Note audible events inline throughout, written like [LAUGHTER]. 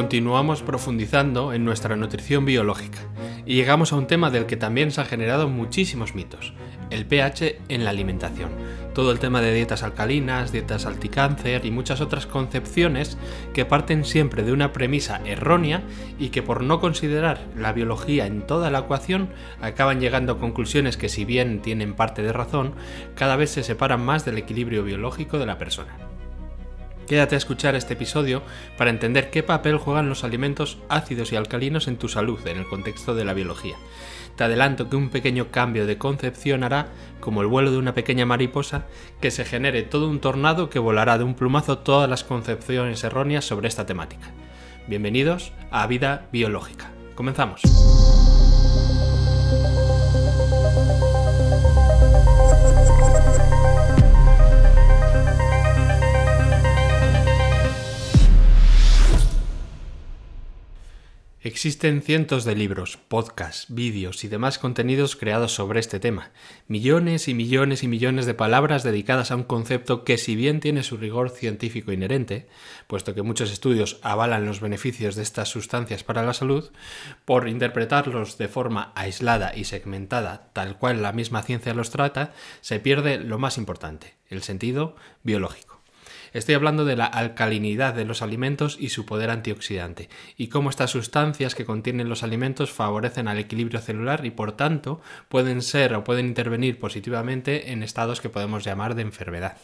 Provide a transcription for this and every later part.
continuamos profundizando en nuestra nutrición biológica y llegamos a un tema del que también se han generado muchísimos mitos, el pH en la alimentación. Todo el tema de dietas alcalinas, dietas anticáncer y muchas otras concepciones que parten siempre de una premisa errónea y que por no considerar la biología en toda la ecuación acaban llegando a conclusiones que si bien tienen parte de razón, cada vez se separan más del equilibrio biológico de la persona. Quédate a escuchar este episodio para entender qué papel juegan los alimentos ácidos y alcalinos en tu salud en el contexto de la biología. Te adelanto que un pequeño cambio de concepción hará, como el vuelo de una pequeña mariposa, que se genere todo un tornado que volará de un plumazo todas las concepciones erróneas sobre esta temática. Bienvenidos a Vida Biológica. Comenzamos. Existen cientos de libros, podcasts, vídeos y demás contenidos creados sobre este tema, millones y millones y millones de palabras dedicadas a un concepto que si bien tiene su rigor científico inherente, puesto que muchos estudios avalan los beneficios de estas sustancias para la salud, por interpretarlos de forma aislada y segmentada, tal cual la misma ciencia los trata, se pierde lo más importante, el sentido biológico. Estoy hablando de la alcalinidad de los alimentos y su poder antioxidante, y cómo estas sustancias que contienen los alimentos favorecen al equilibrio celular y por tanto pueden ser o pueden intervenir positivamente en estados que podemos llamar de enfermedad.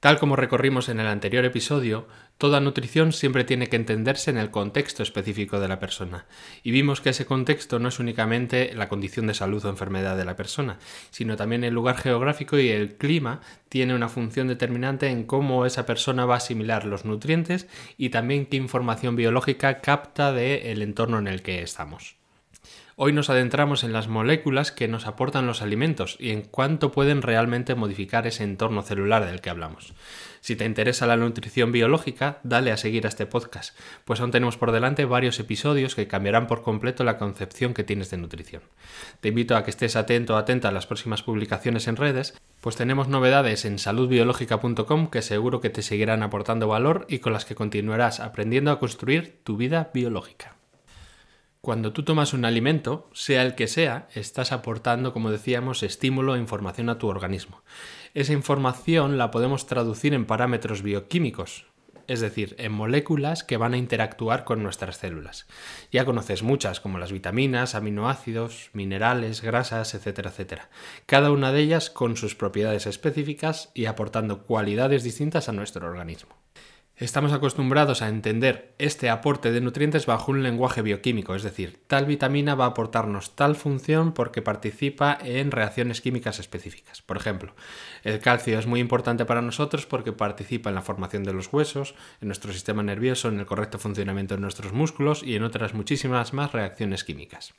Tal como recorrimos en el anterior episodio, toda nutrición siempre tiene que entenderse en el contexto específico de la persona, y vimos que ese contexto no es únicamente la condición de salud o enfermedad de la persona, sino también el lugar geográfico y el clima tiene una función determinante en cómo esa persona va a asimilar los nutrientes y también qué información biológica capta del entorno en el que estamos. Hoy nos adentramos en las moléculas que nos aportan los alimentos y en cuánto pueden realmente modificar ese entorno celular del que hablamos. Si te interesa la nutrición biológica, dale a seguir a este podcast, pues aún tenemos por delante varios episodios que cambiarán por completo la concepción que tienes de nutrición. Te invito a que estés atento o atenta a las próximas publicaciones en redes, pues tenemos novedades en saludbiológica.com que seguro que te seguirán aportando valor y con las que continuarás aprendiendo a construir tu vida biológica. Cuando tú tomas un alimento, sea el que sea, estás aportando, como decíamos, estímulo e información a tu organismo. Esa información la podemos traducir en parámetros bioquímicos, es decir, en moléculas que van a interactuar con nuestras células. Ya conoces muchas, como las vitaminas, aminoácidos, minerales, grasas, etcétera, etcétera. Cada una de ellas con sus propiedades específicas y aportando cualidades distintas a nuestro organismo. Estamos acostumbrados a entender este aporte de nutrientes bajo un lenguaje bioquímico, es decir, tal vitamina va a aportarnos tal función porque participa en reacciones químicas específicas. Por ejemplo, el calcio es muy importante para nosotros porque participa en la formación de los huesos, en nuestro sistema nervioso, en el correcto funcionamiento de nuestros músculos y en otras muchísimas más reacciones químicas.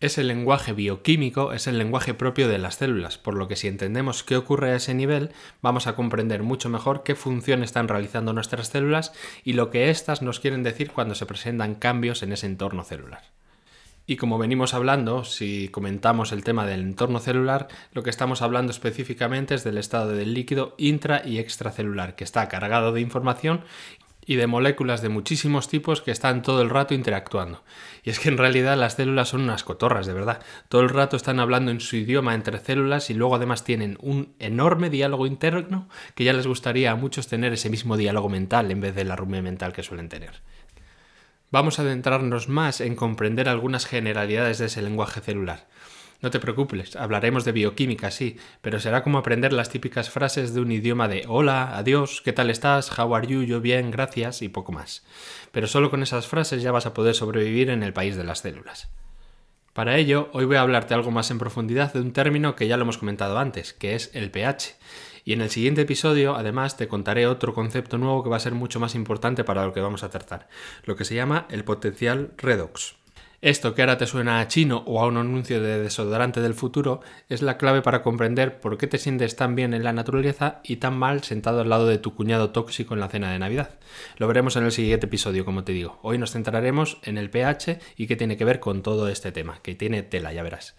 Ese lenguaje bioquímico es el lenguaje propio de las células, por lo que si entendemos qué ocurre a ese nivel, vamos a comprender mucho mejor qué función están realizando nuestras células y lo que éstas nos quieren decir cuando se presentan cambios en ese entorno celular. Y como venimos hablando, si comentamos el tema del entorno celular, lo que estamos hablando específicamente es del estado del líquido intra y extracelular, que está cargado de información y de moléculas de muchísimos tipos que están todo el rato interactuando. Y es que en realidad las células son unas cotorras, de verdad. Todo el rato están hablando en su idioma entre células y luego además tienen un enorme diálogo interno que ya les gustaría a muchos tener ese mismo diálogo mental en vez de la rumia mental que suelen tener. Vamos a adentrarnos más en comprender algunas generalidades de ese lenguaje celular. No te preocupes, hablaremos de bioquímica, sí, pero será como aprender las típicas frases de un idioma de hola, adiós, ¿qué tal estás? How are you? Yo bien, gracias y poco más. Pero solo con esas frases ya vas a poder sobrevivir en el país de las células. Para ello, hoy voy a hablarte algo más en profundidad de un término que ya lo hemos comentado antes, que es el pH. Y en el siguiente episodio, además, te contaré otro concepto nuevo que va a ser mucho más importante para lo que vamos a tratar, lo que se llama el potencial redox. Esto que ahora te suena a chino o a un anuncio de desodorante del futuro es la clave para comprender por qué te sientes tan bien en la naturaleza y tan mal sentado al lado de tu cuñado tóxico en la cena de Navidad. Lo veremos en el siguiente episodio, como te digo. Hoy nos centraremos en el pH y qué tiene que ver con todo este tema, que tiene tela, ya verás.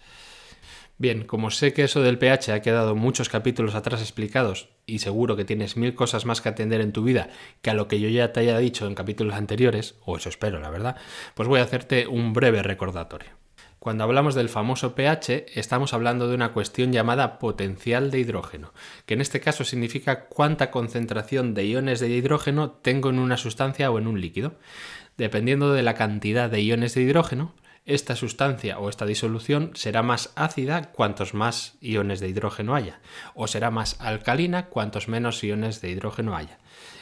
Bien, como sé que eso del pH ha quedado muchos capítulos atrás explicados y seguro que tienes mil cosas más que atender en tu vida que a lo que yo ya te haya dicho en capítulos anteriores, o eso espero, la verdad, pues voy a hacerte un breve recordatorio. Cuando hablamos del famoso pH, estamos hablando de una cuestión llamada potencial de hidrógeno, que en este caso significa cuánta concentración de iones de hidrógeno tengo en una sustancia o en un líquido. Dependiendo de la cantidad de iones de hidrógeno, esta sustancia o esta disolución será más ácida cuantos más iones de hidrógeno haya, o será más alcalina cuantos menos iones de hidrógeno haya.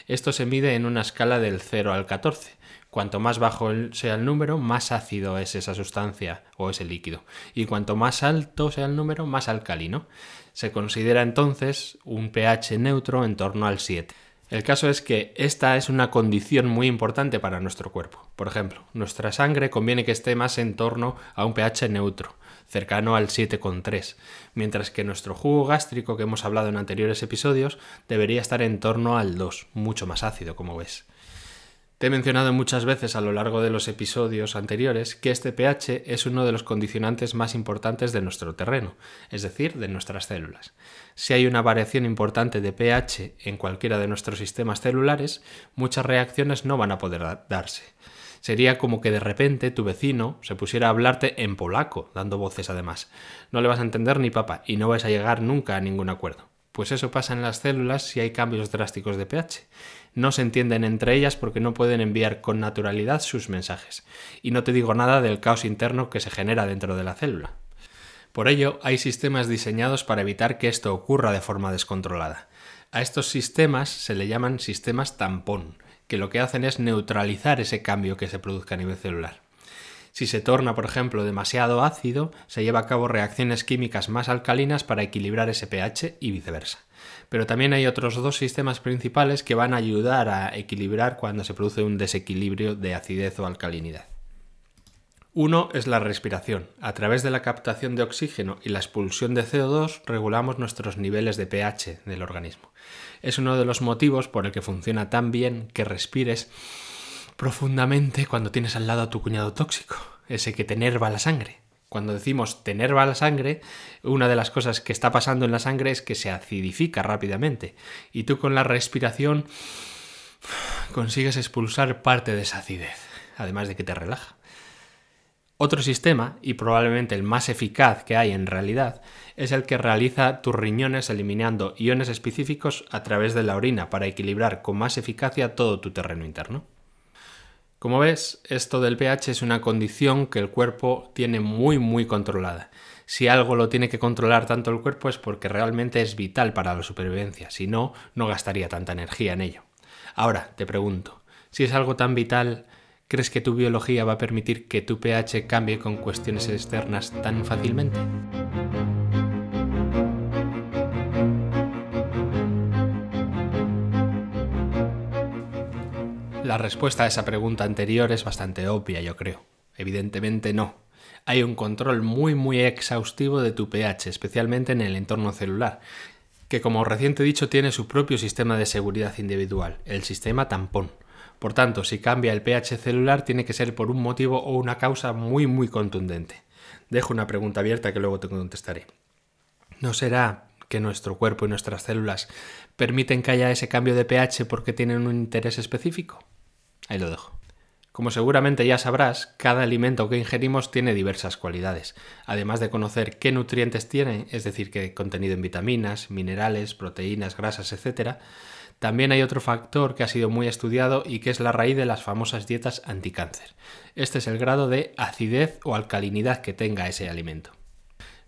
Esto se mide en una escala del 0 al 14. Cuanto más bajo sea el número, más ácido es esa sustancia o ese líquido. Y cuanto más alto sea el número, más alcalino. Se considera entonces un pH neutro en torno al 7. El caso es que esta es una condición muy importante para nuestro cuerpo. Por ejemplo, nuestra sangre conviene que esté más en torno a un pH neutro, cercano al 7,3, mientras que nuestro jugo gástrico que hemos hablado en anteriores episodios debería estar en torno al 2, mucho más ácido, como ves. Te he mencionado muchas veces a lo largo de los episodios anteriores que este pH es uno de los condicionantes más importantes de nuestro terreno, es decir, de nuestras células. Si hay una variación importante de pH en cualquiera de nuestros sistemas celulares, muchas reacciones no van a poder darse. Sería como que de repente tu vecino se pusiera a hablarte en polaco, dando voces además. No le vas a entender ni papa y no vas a llegar nunca a ningún acuerdo. Pues eso pasa en las células si hay cambios drásticos de pH. No se entienden entre ellas porque no pueden enviar con naturalidad sus mensajes. Y no te digo nada del caos interno que se genera dentro de la célula. Por ello, hay sistemas diseñados para evitar que esto ocurra de forma descontrolada. A estos sistemas se le llaman sistemas tampón, que lo que hacen es neutralizar ese cambio que se produzca a nivel celular. Si se torna, por ejemplo, demasiado ácido, se lleva a cabo reacciones químicas más alcalinas para equilibrar ese pH y viceversa. Pero también hay otros dos sistemas principales que van a ayudar a equilibrar cuando se produce un desequilibrio de acidez o alcalinidad. Uno es la respiración. A través de la captación de oxígeno y la expulsión de CO2 regulamos nuestros niveles de pH del organismo. Es uno de los motivos por el que funciona tan bien que respires profundamente cuando tienes al lado a tu cuñado tóxico, ese que te enerva la sangre. Cuando decimos te enerva la sangre, una de las cosas que está pasando en la sangre es que se acidifica rápidamente y tú con la respiración [SIGHS] consigues expulsar parte de esa acidez, además de que te relaja. Otro sistema, y probablemente el más eficaz que hay en realidad, es el que realiza tus riñones eliminando iones específicos a través de la orina para equilibrar con más eficacia todo tu terreno interno. Como ves, esto del pH es una condición que el cuerpo tiene muy muy controlada. Si algo lo tiene que controlar tanto el cuerpo es porque realmente es vital para la supervivencia, si no, no gastaría tanta energía en ello. Ahora, te pregunto, si es algo tan vital, ¿crees que tu biología va a permitir que tu pH cambie con cuestiones externas tan fácilmente? La respuesta a esa pregunta anterior es bastante obvia, yo creo. Evidentemente no. Hay un control muy muy exhaustivo de tu pH, especialmente en el entorno celular, que como reciente dicho tiene su propio sistema de seguridad individual, el sistema tampón. Por tanto, si cambia el pH celular tiene que ser por un motivo o una causa muy muy contundente. Dejo una pregunta abierta que luego te contestaré. ¿No será que nuestro cuerpo y nuestras células permiten que haya ese cambio de pH porque tienen un interés específico? Ahí lo dejo. Como seguramente ya sabrás, cada alimento que ingerimos tiene diversas cualidades. Además de conocer qué nutrientes tiene, es decir, qué contenido en vitaminas, minerales, proteínas, grasas, etc., también hay otro factor que ha sido muy estudiado y que es la raíz de las famosas dietas anticáncer. Este es el grado de acidez o alcalinidad que tenga ese alimento.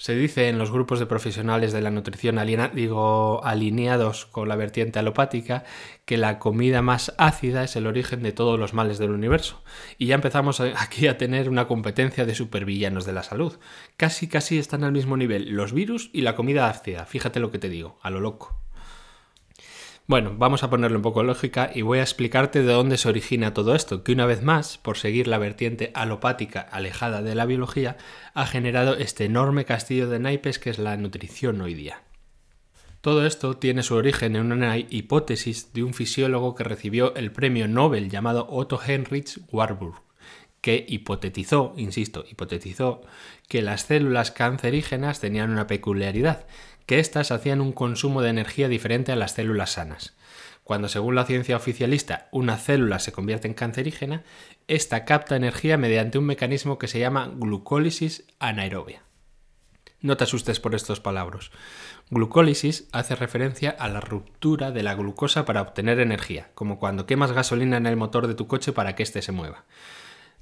Se dice en los grupos de profesionales de la nutrición digo, alineados con la vertiente alopática que la comida más ácida es el origen de todos los males del universo. Y ya empezamos [LAUGHS] aquí a tener una competencia de supervillanos de la salud. Casi casi están al mismo nivel los virus y la comida ácida. Fíjate lo que te digo, a lo loco. Bueno, vamos a ponerle un poco lógica y voy a explicarte de dónde se origina todo esto, que una vez más, por seguir la vertiente alopática alejada de la biología, ha generado este enorme castillo de naipes que es la nutrición hoy día. Todo esto tiene su origen en una hipótesis de un fisiólogo que recibió el premio Nobel llamado Otto Heinrich Warburg, que hipotetizó, insisto, hipotetizó que las células cancerígenas tenían una peculiaridad, que éstas hacían un consumo de energía diferente a las células sanas. Cuando, según la ciencia oficialista, una célula se convierte en cancerígena, esta capta energía mediante un mecanismo que se llama glucólisis anaerobia. No te asustes por estos palabras. Glucólisis hace referencia a la ruptura de la glucosa para obtener energía, como cuando quemas gasolina en el motor de tu coche para que éste se mueva.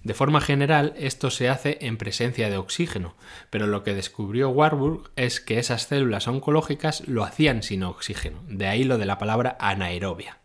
De forma general, esto se hace en presencia de oxígeno, pero lo que descubrió Warburg es que esas células oncológicas lo hacían sin oxígeno, de ahí lo de la palabra anaerobia.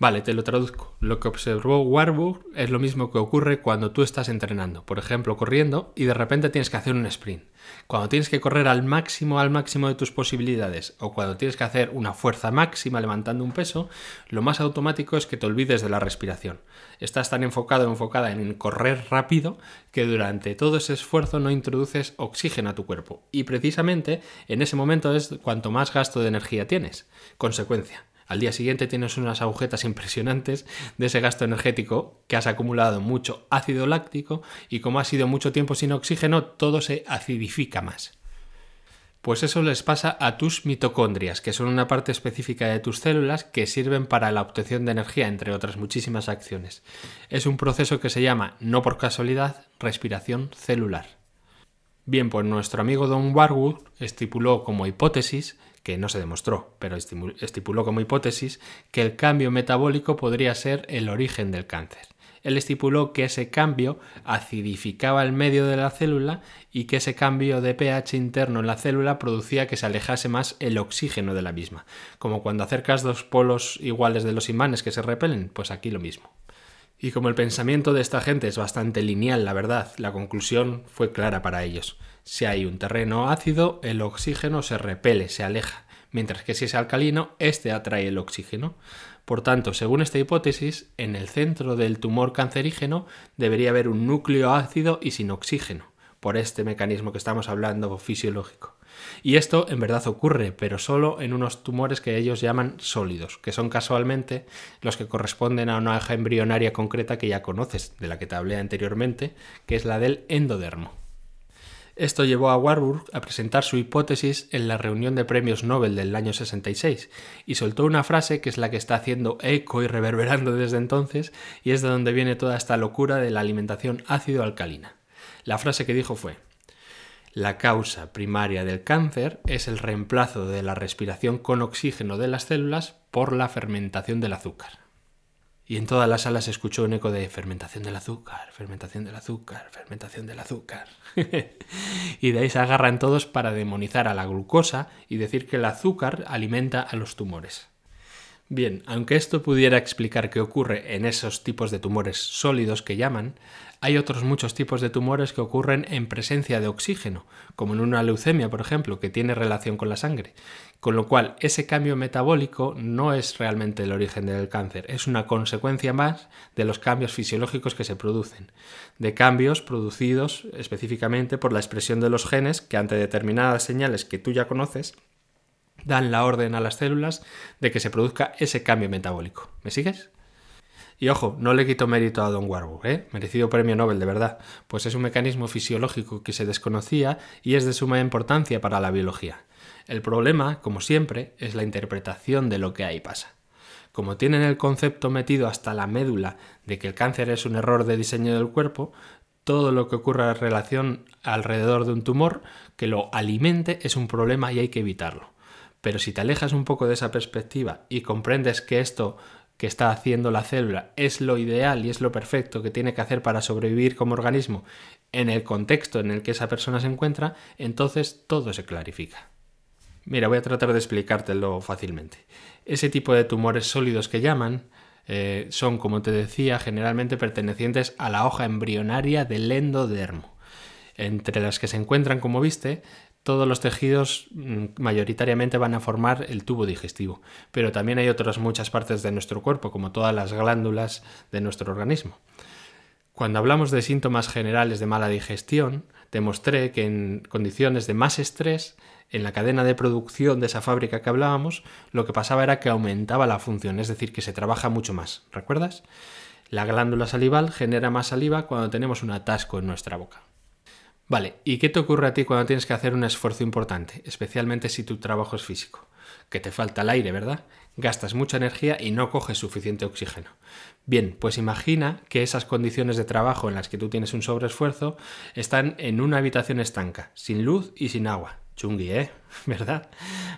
Vale, te lo traduzco. Lo que observó Warburg es lo mismo que ocurre cuando tú estás entrenando, por ejemplo, corriendo, y de repente tienes que hacer un sprint. Cuando tienes que correr al máximo, al máximo de tus posibilidades, o cuando tienes que hacer una fuerza máxima levantando un peso, lo más automático es que te olvides de la respiración. Estás tan enfocado o enfocada en correr rápido que durante todo ese esfuerzo no introduces oxígeno a tu cuerpo. Y precisamente en ese momento es cuanto más gasto de energía tienes. Consecuencia al día siguiente tienes unas agujetas impresionantes de ese gasto energético que has acumulado mucho ácido láctico y como ha sido mucho tiempo sin oxígeno, todo se acidifica más. Pues eso les pasa a tus mitocondrias, que son una parte específica de tus células que sirven para la obtención de energía, entre otras muchísimas acciones. Es un proceso que se llama, no por casualidad, respiración celular. Bien, pues nuestro amigo Don Warwood estipuló como hipótesis que no se demostró, pero estipuló como hipótesis que el cambio metabólico podría ser el origen del cáncer. Él estipuló que ese cambio acidificaba el medio de la célula y que ese cambio de pH interno en la célula producía que se alejase más el oxígeno de la misma, como cuando acercas dos polos iguales de los imanes que se repelen, pues aquí lo mismo. Y como el pensamiento de esta gente es bastante lineal, la verdad, la conclusión fue clara para ellos. Si hay un terreno ácido, el oxígeno se repele, se aleja, mientras que si es alcalino, éste atrae el oxígeno. Por tanto, según esta hipótesis, en el centro del tumor cancerígeno debería haber un núcleo ácido y sin oxígeno, por este mecanismo que estamos hablando fisiológico. Y esto en verdad ocurre, pero solo en unos tumores que ellos llaman sólidos, que son casualmente los que corresponden a una hoja embrionaria concreta que ya conoces, de la que te hablé anteriormente, que es la del endodermo. Esto llevó a Warburg a presentar su hipótesis en la reunión de premios Nobel del año 66 y soltó una frase que es la que está haciendo eco y reverberando desde entonces y es de donde viene toda esta locura de la alimentación ácido-alcalina. La frase que dijo fue la causa primaria del cáncer es el reemplazo de la respiración con oxígeno de las células por la fermentación del azúcar y en toda la sala se escuchó un eco de fermentación del azúcar, fermentación del azúcar, fermentación del azúcar. [LAUGHS] y de ahí se agarran todos para demonizar a la glucosa y decir que el azúcar alimenta a los tumores. Bien, aunque esto pudiera explicar qué ocurre en esos tipos de tumores sólidos que llaman, hay otros muchos tipos de tumores que ocurren en presencia de oxígeno, como en una leucemia, por ejemplo, que tiene relación con la sangre. Con lo cual, ese cambio metabólico no es realmente el origen del cáncer, es una consecuencia más de los cambios fisiológicos que se producen, de cambios producidos específicamente por la expresión de los genes que ante determinadas señales que tú ya conoces, dan la orden a las células de que se produzca ese cambio metabólico. ¿Me sigues? Y ojo, no le quito mérito a Don Warburg, ¿eh? merecido premio Nobel de verdad, pues es un mecanismo fisiológico que se desconocía y es de suma importancia para la biología. El problema, como siempre, es la interpretación de lo que ahí pasa. Como tienen el concepto metido hasta la médula de que el cáncer es un error de diseño del cuerpo, todo lo que ocurra en relación alrededor de un tumor que lo alimente es un problema y hay que evitarlo. Pero si te alejas un poco de esa perspectiva y comprendes que esto que está haciendo la célula es lo ideal y es lo perfecto que tiene que hacer para sobrevivir como organismo en el contexto en el que esa persona se encuentra, entonces todo se clarifica. Mira, voy a tratar de explicártelo fácilmente. Ese tipo de tumores sólidos que llaman eh, son, como te decía, generalmente pertenecientes a la hoja embrionaria del endodermo, entre las que se encuentran, como viste, todos los tejidos mm, mayoritariamente van a formar el tubo digestivo, pero también hay otras muchas partes de nuestro cuerpo, como todas las glándulas de nuestro organismo. Cuando hablamos de síntomas generales de mala digestión, demostré que en condiciones de más estrés, en la cadena de producción de esa fábrica que hablábamos, lo que pasaba era que aumentaba la función, es decir, que se trabaja mucho más. ¿Recuerdas? La glándula salival genera más saliva cuando tenemos un atasco en nuestra boca. Vale, ¿y qué te ocurre a ti cuando tienes que hacer un esfuerzo importante, especialmente si tu trabajo es físico? Que te falta el aire, ¿verdad? Gastas mucha energía y no coges suficiente oxígeno. Bien, pues imagina que esas condiciones de trabajo en las que tú tienes un sobreesfuerzo están en una habitación estanca, sin luz y sin agua. Chungui, ¿eh? [LAUGHS] ¿Verdad?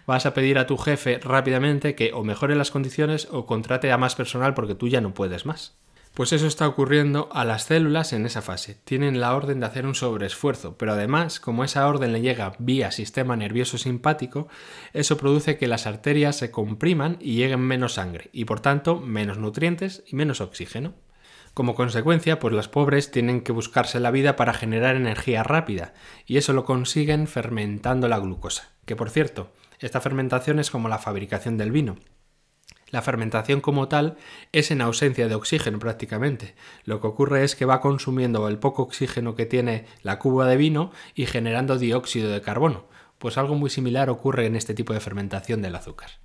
Vas a pedir a tu jefe rápidamente que o mejore las condiciones o contrate a más personal porque tú ya no puedes más. Pues eso está ocurriendo a las células en esa fase. Tienen la orden de hacer un sobreesfuerzo, pero además, como esa orden le llega vía sistema nervioso simpático, eso produce que las arterias se compriman y lleguen menos sangre, y por tanto menos nutrientes y menos oxígeno. Como consecuencia, pues las pobres tienen que buscarse la vida para generar energía rápida, y eso lo consiguen fermentando la glucosa. Que por cierto, esta fermentación es como la fabricación del vino. La fermentación como tal es en ausencia de oxígeno prácticamente. Lo que ocurre es que va consumiendo el poco oxígeno que tiene la cuba de vino y generando dióxido de carbono. Pues algo muy similar ocurre en este tipo de fermentación del azúcar.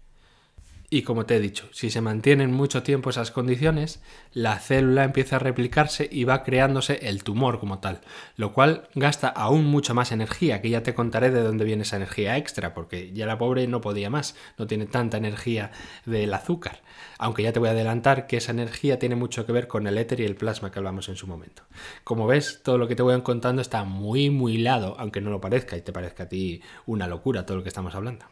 Y como te he dicho, si se mantienen mucho tiempo esas condiciones, la célula empieza a replicarse y va creándose el tumor como tal, lo cual gasta aún mucha más energía, que ya te contaré de dónde viene esa energía extra, porque ya la pobre no podía más, no tiene tanta energía del azúcar, aunque ya te voy a adelantar que esa energía tiene mucho que ver con el éter y el plasma que hablamos en su momento. Como ves, todo lo que te voy contando está muy, muy hilado, aunque no lo parezca y te parezca a ti una locura todo lo que estamos hablando.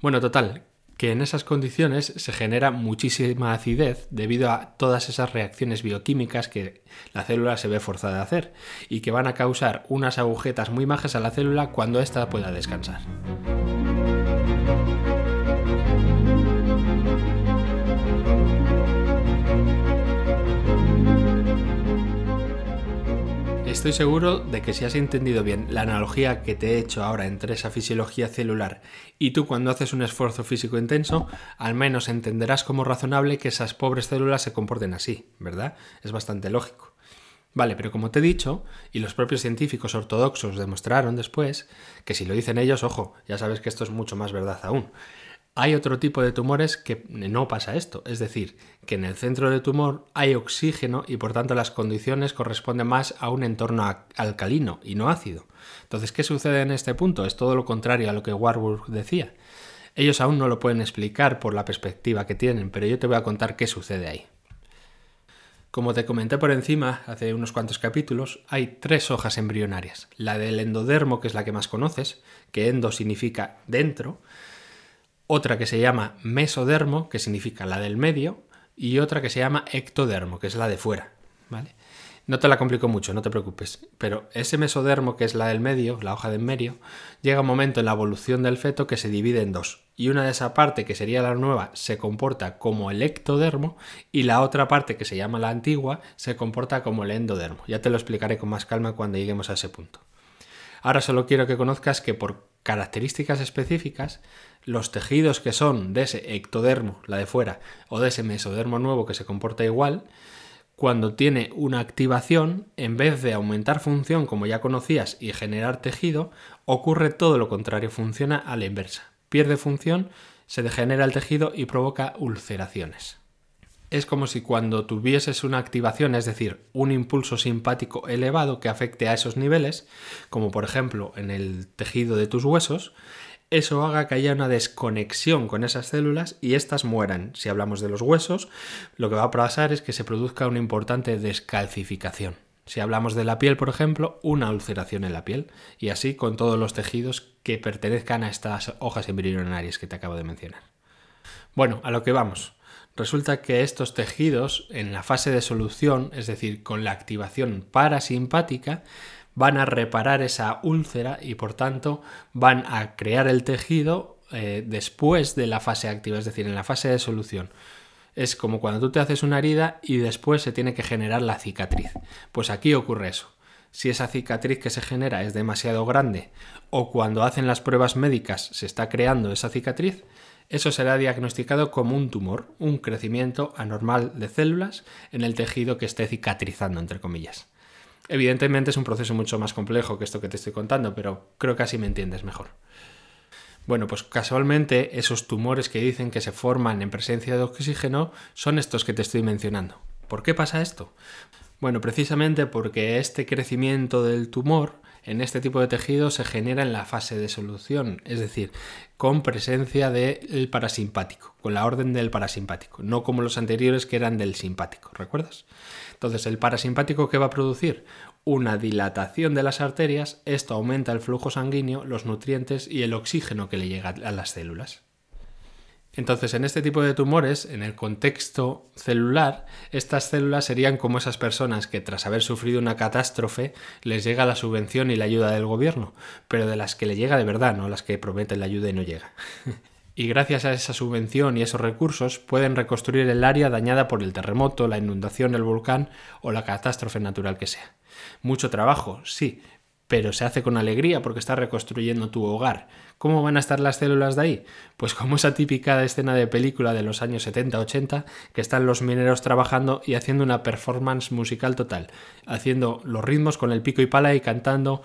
Bueno, total, que en esas condiciones se genera muchísima acidez debido a todas esas reacciones bioquímicas que la célula se ve forzada a hacer y que van a causar unas agujetas muy majas a la célula cuando ésta pueda descansar. Estoy seguro de que si has entendido bien la analogía que te he hecho ahora entre esa fisiología celular y tú cuando haces un esfuerzo físico intenso, al menos entenderás como razonable que esas pobres células se comporten así, ¿verdad? Es bastante lógico. Vale, pero como te he dicho, y los propios científicos ortodoxos demostraron después, que si lo dicen ellos, ojo, ya sabes que esto es mucho más verdad aún, hay otro tipo de tumores que no pasa esto, es decir, que en el centro del tumor hay oxígeno y por tanto las condiciones corresponden más a un entorno alcalino y no ácido. Entonces, ¿qué sucede en este punto? Es todo lo contrario a lo que Warburg decía. Ellos aún no lo pueden explicar por la perspectiva que tienen, pero yo te voy a contar qué sucede ahí. Como te comenté por encima hace unos cuantos capítulos, hay tres hojas embrionarias. La del endodermo, que es la que más conoces, que endo significa dentro, otra que se llama mesodermo, que significa la del medio, y otra que se llama ectodermo, que es la de fuera. ¿vale? No te la complico mucho, no te preocupes, pero ese mesodermo, que es la del medio, la hoja del medio, llega un momento en la evolución del feto que se divide en dos, y una de esa parte, que sería la nueva, se comporta como el ectodermo, y la otra parte, que se llama la antigua, se comporta como el endodermo. Ya te lo explicaré con más calma cuando lleguemos a ese punto. Ahora solo quiero que conozcas que por características específicas, los tejidos que son de ese ectodermo, la de fuera, o de ese mesodermo nuevo que se comporta igual, cuando tiene una activación, en vez de aumentar función como ya conocías y generar tejido, ocurre todo lo contrario, funciona a la inversa. Pierde función, se degenera el tejido y provoca ulceraciones es como si cuando tuvieses una activación, es decir, un impulso simpático elevado que afecte a esos niveles, como por ejemplo en el tejido de tus huesos, eso haga que haya una desconexión con esas células y éstas mueran. Si hablamos de los huesos, lo que va a pasar es que se produzca una importante descalcificación. Si hablamos de la piel, por ejemplo, una ulceración en la piel, y así con todos los tejidos que pertenezcan a estas hojas embrionarias que te acabo de mencionar. Bueno, a lo que vamos. Resulta que estos tejidos en la fase de solución, es decir, con la activación parasimpática, van a reparar esa úlcera y por tanto van a crear el tejido eh, después de la fase activa, es decir, en la fase de solución. Es como cuando tú te haces una herida y después se tiene que generar la cicatriz. Pues aquí ocurre eso. Si esa cicatriz que se genera es demasiado grande o cuando hacen las pruebas médicas se está creando esa cicatriz, eso será diagnosticado como un tumor, un crecimiento anormal de células en el tejido que esté cicatrizando, entre comillas. Evidentemente es un proceso mucho más complejo que esto que te estoy contando, pero creo que así me entiendes mejor. Bueno, pues casualmente esos tumores que dicen que se forman en presencia de oxígeno son estos que te estoy mencionando. ¿Por qué pasa esto? Bueno, precisamente porque este crecimiento del tumor en este tipo de tejido se genera en la fase de solución, es decir, con presencia del parasimpático, con la orden del parasimpático, no como los anteriores que eran del simpático, ¿recuerdas? Entonces, el parasimpático que va a producir una dilatación de las arterias, esto aumenta el flujo sanguíneo, los nutrientes y el oxígeno que le llega a las células. Entonces, en este tipo de tumores, en el contexto celular, estas células serían como esas personas que tras haber sufrido una catástrofe les llega la subvención y la ayuda del gobierno, pero de las que le llega de verdad, no las que prometen la ayuda y no llega. [LAUGHS] y gracias a esa subvención y esos recursos pueden reconstruir el área dañada por el terremoto, la inundación, el volcán o la catástrofe natural que sea. Mucho trabajo, sí, pero se hace con alegría porque está reconstruyendo tu hogar. ¿Cómo van a estar las células de ahí? Pues como esa típica escena de película de los años 70-80, que están los mineros trabajando y haciendo una performance musical total, haciendo los ritmos con el pico y pala y cantando...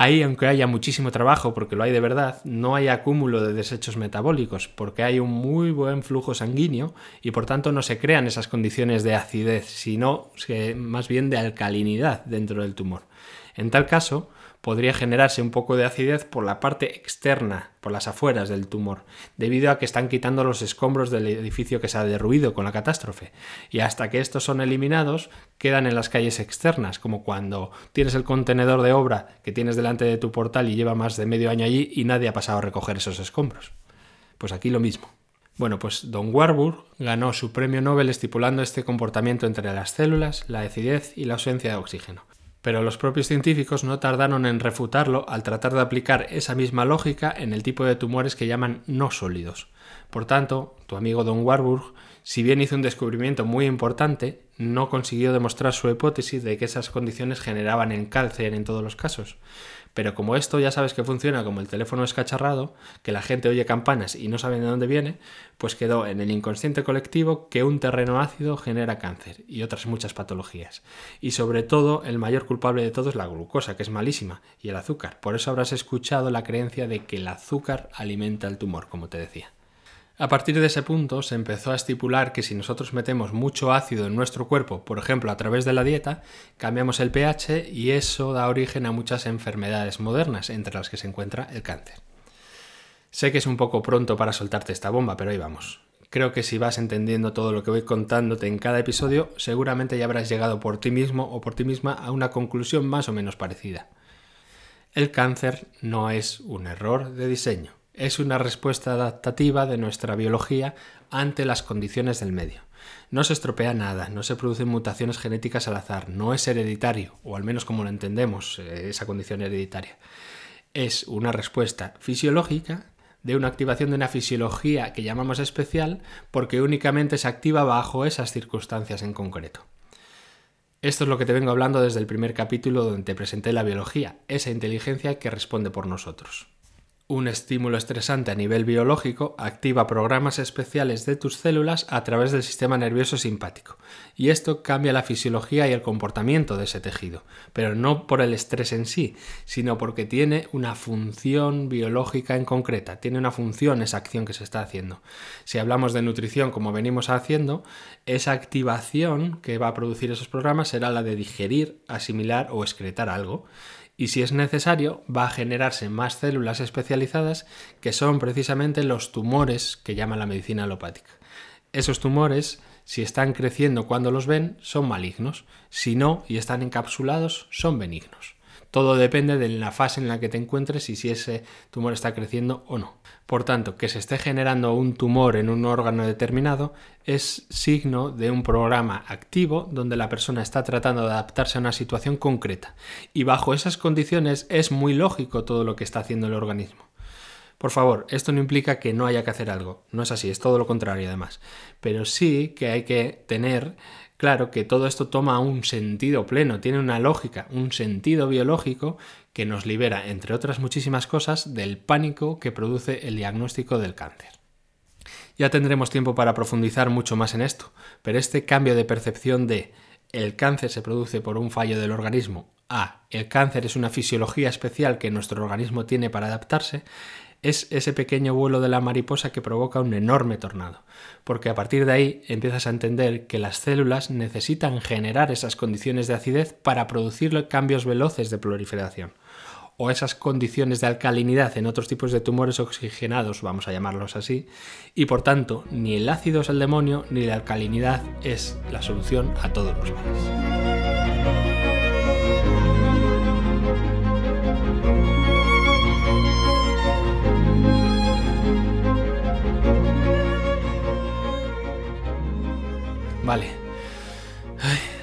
Ahí, aunque haya muchísimo trabajo, porque lo hay de verdad, no hay acúmulo de desechos metabólicos, porque hay un muy buen flujo sanguíneo y por tanto no se crean esas condiciones de acidez, sino más bien de alcalinidad dentro del tumor. En tal caso, podría generarse un poco de acidez por la parte externa, por las afueras del tumor, debido a que están quitando los escombros del edificio que se ha derruido con la catástrofe. Y hasta que estos son eliminados, quedan en las calles externas, como cuando tienes el contenedor de obra que tienes delante de tu portal y lleva más de medio año allí y nadie ha pasado a recoger esos escombros. Pues aquí lo mismo. Bueno, pues Don Warburg ganó su premio Nobel estipulando este comportamiento entre las células, la acidez y la ausencia de oxígeno. Pero los propios científicos no tardaron en refutarlo al tratar de aplicar esa misma lógica en el tipo de tumores que llaman no sólidos. Por tanto, tu amigo Don Warburg, si bien hizo un descubrimiento muy importante, no consiguió demostrar su hipótesis de que esas condiciones generaban el cáncer en todos los casos. Pero como esto ya sabes que funciona como el teléfono escacharrado, que la gente oye campanas y no sabe de dónde viene, pues quedó en el inconsciente colectivo que un terreno ácido genera cáncer y otras muchas patologías. Y sobre todo, el mayor culpable de todo es la glucosa, que es malísima, y el azúcar. Por eso habrás escuchado la creencia de que el azúcar alimenta el tumor, como te decía. A partir de ese punto se empezó a estipular que si nosotros metemos mucho ácido en nuestro cuerpo, por ejemplo a través de la dieta, cambiamos el pH y eso da origen a muchas enfermedades modernas, entre las que se encuentra el cáncer. Sé que es un poco pronto para soltarte esta bomba, pero ahí vamos. Creo que si vas entendiendo todo lo que voy contándote en cada episodio, seguramente ya habrás llegado por ti mismo o por ti misma a una conclusión más o menos parecida. El cáncer no es un error de diseño es una respuesta adaptativa de nuestra biología ante las condiciones del medio. No se estropea nada, no se producen mutaciones genéticas al azar, no es hereditario, o al menos como lo entendemos, eh, esa condición hereditaria. Es una respuesta fisiológica de una activación de una fisiología que llamamos especial porque únicamente se activa bajo esas circunstancias en concreto. Esto es lo que te vengo hablando desde el primer capítulo donde te presenté la biología, esa inteligencia que responde por nosotros. Un estímulo estresante a nivel biológico activa programas especiales de tus células a través del sistema nervioso simpático, y esto cambia la fisiología y el comportamiento de ese tejido, pero no por el estrés en sí, sino porque tiene una función biológica en concreta, tiene una función esa acción que se está haciendo. Si hablamos de nutrición como venimos haciendo, esa activación que va a producir esos programas será la de digerir, asimilar o excretar algo y si es necesario va a generarse más células especializadas que son precisamente los tumores que llama la medicina alopática. Esos tumores, si están creciendo cuando los ven, son malignos, si no y están encapsulados, son benignos. Todo depende de la fase en la que te encuentres y si ese tumor está creciendo o no. Por tanto, que se esté generando un tumor en un órgano determinado es signo de un programa activo donde la persona está tratando de adaptarse a una situación concreta. Y bajo esas condiciones es muy lógico todo lo que está haciendo el organismo. Por favor, esto no implica que no haya que hacer algo, no es así, es todo lo contrario además, pero sí que hay que tener claro que todo esto toma un sentido pleno, tiene una lógica, un sentido biológico que nos libera, entre otras muchísimas cosas, del pánico que produce el diagnóstico del cáncer. Ya tendremos tiempo para profundizar mucho más en esto, pero este cambio de percepción de el cáncer se produce por un fallo del organismo A. El cáncer es una fisiología especial que nuestro organismo tiene para adaptarse, es ese pequeño vuelo de la mariposa que provoca un enorme tornado, porque a partir de ahí empiezas a entender que las células necesitan generar esas condiciones de acidez para producir cambios veloces de proliferación, o esas condiciones de alcalinidad en otros tipos de tumores oxigenados, vamos a llamarlos así, y por tanto ni el ácido es el demonio ni la alcalinidad es la solución a todos los males. Vale.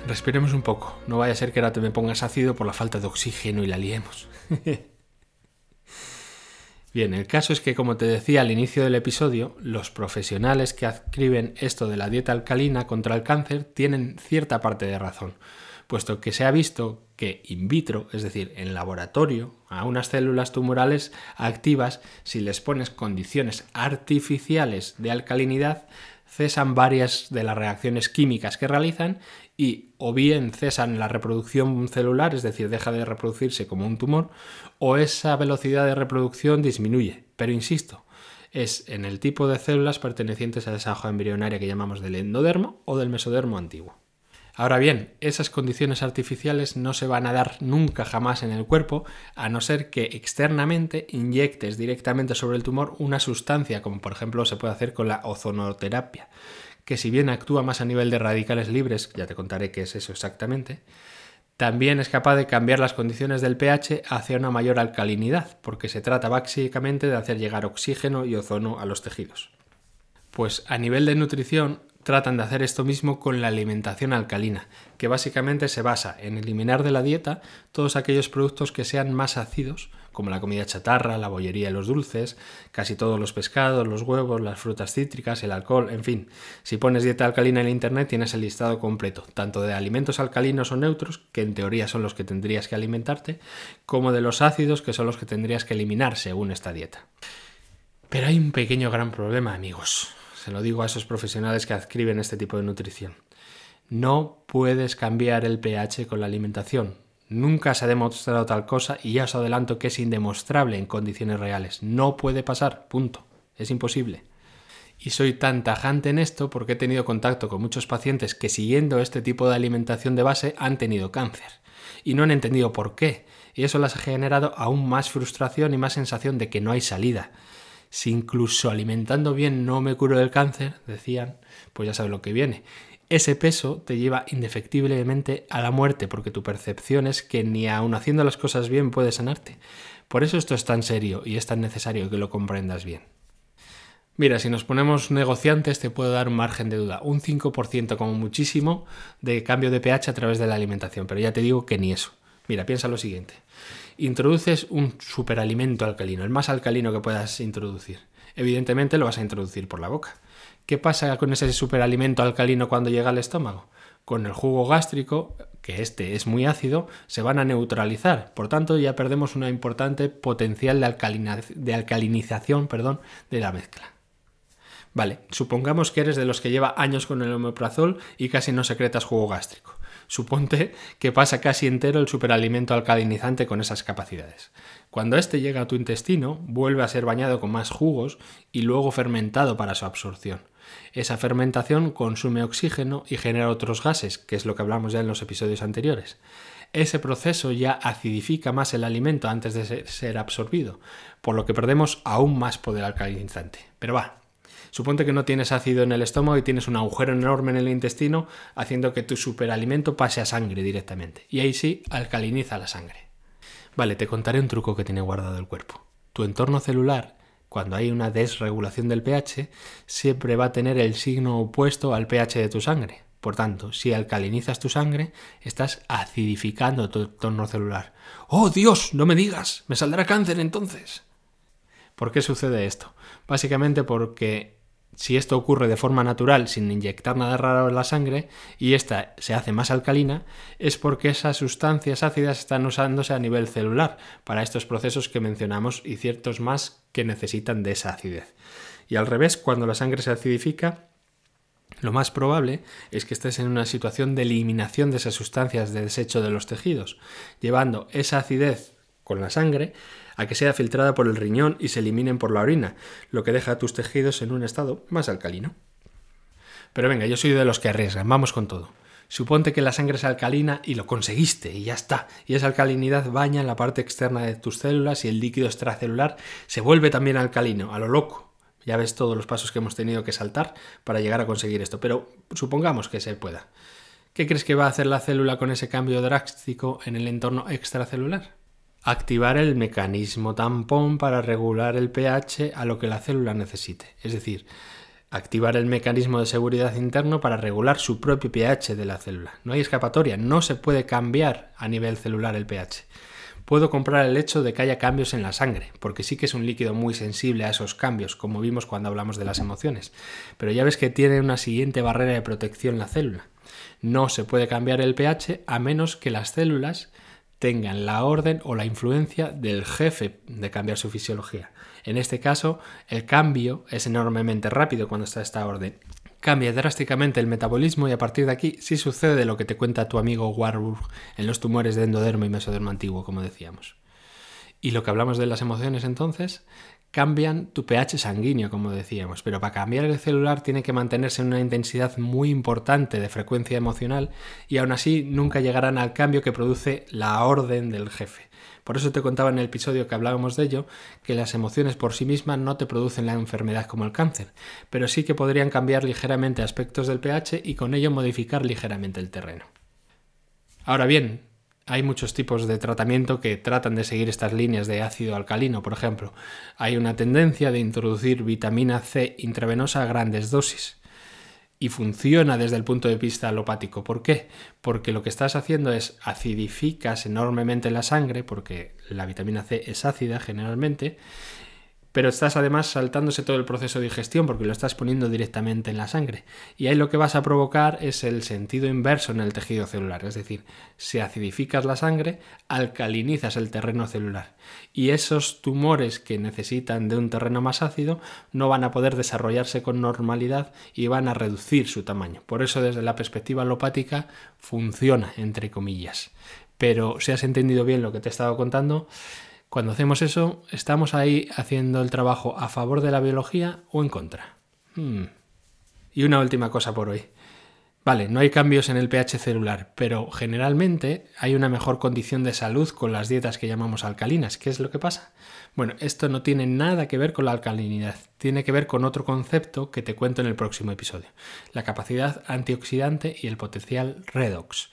respiremos un poco. No vaya a ser que ahora te me pongas ácido por la falta de oxígeno y la liemos. [LAUGHS] Bien, el caso es que, como te decía al inicio del episodio, los profesionales que adscriben esto de la dieta alcalina contra el cáncer tienen cierta parte de razón, puesto que se ha visto que in vitro, es decir, en laboratorio, a unas células tumorales activas, si les pones condiciones artificiales de alcalinidad, cesan varias de las reacciones químicas que realizan y o bien cesan la reproducción celular, es decir, deja de reproducirse como un tumor, o esa velocidad de reproducción disminuye. Pero insisto, es en el tipo de células pertenecientes a esa hoja embrionaria que llamamos del endodermo o del mesodermo antiguo. Ahora bien, esas condiciones artificiales no se van a dar nunca jamás en el cuerpo, a no ser que externamente inyectes directamente sobre el tumor una sustancia, como por ejemplo se puede hacer con la ozonoterapia, que si bien actúa más a nivel de radicales libres, ya te contaré qué es eso exactamente, también es capaz de cambiar las condiciones del pH hacia una mayor alcalinidad, porque se trata básicamente de hacer llegar oxígeno y ozono a los tejidos. Pues a nivel de nutrición, tratan de hacer esto mismo con la alimentación alcalina, que básicamente se basa en eliminar de la dieta todos aquellos productos que sean más ácidos, como la comida chatarra, la bollería y los dulces, casi todos los pescados, los huevos, las frutas cítricas, el alcohol, en fin. Si pones dieta alcalina en internet tienes el listado completo, tanto de alimentos alcalinos o neutros, que en teoría son los que tendrías que alimentarte, como de los ácidos, que son los que tendrías que eliminar según esta dieta. Pero hay un pequeño gran problema, amigos se lo digo a esos profesionales que adscriben este tipo de nutrición. No puedes cambiar el pH con la alimentación. Nunca se ha demostrado tal cosa y ya os adelanto que es indemostrable en condiciones reales. No puede pasar, punto. Es imposible. Y soy tan tajante en esto porque he tenido contacto con muchos pacientes que siguiendo este tipo de alimentación de base han tenido cáncer. Y no han entendido por qué. Y eso les ha generado aún más frustración y más sensación de que no hay salida si incluso alimentando bien no me curo del cáncer, decían, pues ya sabes lo que viene. Ese peso te lleva indefectiblemente a la muerte porque tu percepción es que ni aun haciendo las cosas bien puedes sanarte. Por eso esto es tan serio y es tan necesario que lo comprendas bien. Mira, si nos ponemos negociantes te puedo dar un margen de duda, un 5% como muchísimo de cambio de pH a través de la alimentación, pero ya te digo que ni eso. Mira, piensa lo siguiente introduces un superalimento alcalino, el más alcalino que puedas introducir. Evidentemente lo vas a introducir por la boca. ¿Qué pasa con ese superalimento alcalino cuando llega al estómago? Con el jugo gástrico, que este es muy ácido, se van a neutralizar. Por tanto, ya perdemos una importante potencial de, alcalinización perdón, de la mezcla. Vale, supongamos que eres de los que lleva años con el omeprazol y casi no secretas jugo gástrico. Suponte que pasa casi entero el superalimento alcalinizante con esas capacidades. Cuando este llega a tu intestino, vuelve a ser bañado con más jugos y luego fermentado para su absorción. Esa fermentación consume oxígeno y genera otros gases, que es lo que hablamos ya en los episodios anteriores. Ese proceso ya acidifica más el alimento antes de ser absorbido, por lo que perdemos aún más poder alcalinizante. Pero va, Suponte que no tienes ácido en el estómago y tienes un agujero enorme en el intestino, haciendo que tu superalimento pase a sangre directamente. Y ahí sí, alcaliniza la sangre. Vale, te contaré un truco que tiene guardado el cuerpo. Tu entorno celular, cuando hay una desregulación del pH, siempre va a tener el signo opuesto al pH de tu sangre. Por tanto, si alcalinizas tu sangre, estás acidificando tu entorno celular. ¡Oh Dios! No me digas. Me saldrá cáncer entonces. ¿Por qué sucede esto? Básicamente porque si esto ocurre de forma natural sin inyectar nada raro en la sangre y esta se hace más alcalina, es porque esas sustancias ácidas están usándose a nivel celular para estos procesos que mencionamos y ciertos más que necesitan de esa acidez. Y al revés, cuando la sangre se acidifica, Lo más probable es que estés en una situación de eliminación de esas sustancias de desecho de los tejidos, llevando esa acidez con la sangre a que sea filtrada por el riñón y se eliminen por la orina, lo que deja a tus tejidos en un estado más alcalino. Pero venga, yo soy de los que arriesgan, vamos con todo. Suponte que la sangre es alcalina y lo conseguiste y ya está. Y esa alcalinidad baña en la parte externa de tus células y el líquido extracelular se vuelve también alcalino, a lo loco. Ya ves todos los pasos que hemos tenido que saltar para llegar a conseguir esto, pero supongamos que se pueda. ¿Qué crees que va a hacer la célula con ese cambio drástico en el entorno extracelular? Activar el mecanismo tampón para regular el pH a lo que la célula necesite. Es decir, activar el mecanismo de seguridad interno para regular su propio pH de la célula. No hay escapatoria, no se puede cambiar a nivel celular el pH. Puedo comprar el hecho de que haya cambios en la sangre, porque sí que es un líquido muy sensible a esos cambios, como vimos cuando hablamos de las emociones. Pero ya ves que tiene una siguiente barrera de protección la célula. No se puede cambiar el pH a menos que las células tengan la orden o la influencia del jefe de cambiar su fisiología. En este caso, el cambio es enormemente rápido cuando está esta orden. Cambia drásticamente el metabolismo y a partir de aquí sí sucede lo que te cuenta tu amigo Warburg en los tumores de endodermo y mesodermo antiguo, como decíamos. Y lo que hablamos de las emociones entonces, cambian tu pH sanguíneo, como decíamos, pero para cambiar el celular tiene que mantenerse en una intensidad muy importante de frecuencia emocional y aún así nunca llegarán al cambio que produce la orden del jefe. Por eso te contaba en el episodio que hablábamos de ello, que las emociones por sí mismas no te producen la enfermedad como el cáncer, pero sí que podrían cambiar ligeramente aspectos del pH y con ello modificar ligeramente el terreno. Ahora bien, hay muchos tipos de tratamiento que tratan de seguir estas líneas de ácido alcalino, por ejemplo. Hay una tendencia de introducir vitamina C intravenosa a grandes dosis y funciona desde el punto de vista alopático. ¿Por qué? Porque lo que estás haciendo es acidificas enormemente la sangre, porque la vitamina C es ácida generalmente, pero estás además saltándose todo el proceso de digestión porque lo estás poniendo directamente en la sangre. Y ahí lo que vas a provocar es el sentido inverso en el tejido celular, es decir, si acidificas la sangre, alcalinizas el terreno celular. Y esos tumores que necesitan de un terreno más ácido no van a poder desarrollarse con normalidad y van a reducir su tamaño. Por eso desde la perspectiva alopática funciona, entre comillas. Pero si has entendido bien lo que te he estado contando, cuando hacemos eso, ¿estamos ahí haciendo el trabajo a favor de la biología o en contra? Hmm. Y una última cosa por hoy. Vale, no hay cambios en el pH celular, pero generalmente hay una mejor condición de salud con las dietas que llamamos alcalinas. ¿Qué es lo que pasa? Bueno, esto no tiene nada que ver con la alcalinidad, tiene que ver con otro concepto que te cuento en el próximo episodio, la capacidad antioxidante y el potencial redox.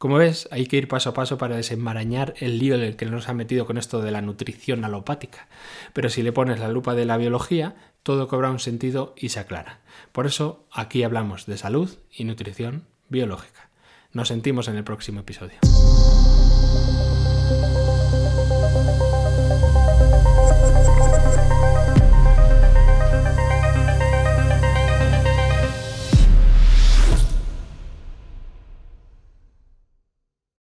Como ves, hay que ir paso a paso para desenmarañar el lío en el que nos ha metido con esto de la nutrición alopática. Pero si le pones la lupa de la biología, todo cobra un sentido y se aclara. Por eso aquí hablamos de salud y nutrición biológica. Nos sentimos en el próximo episodio.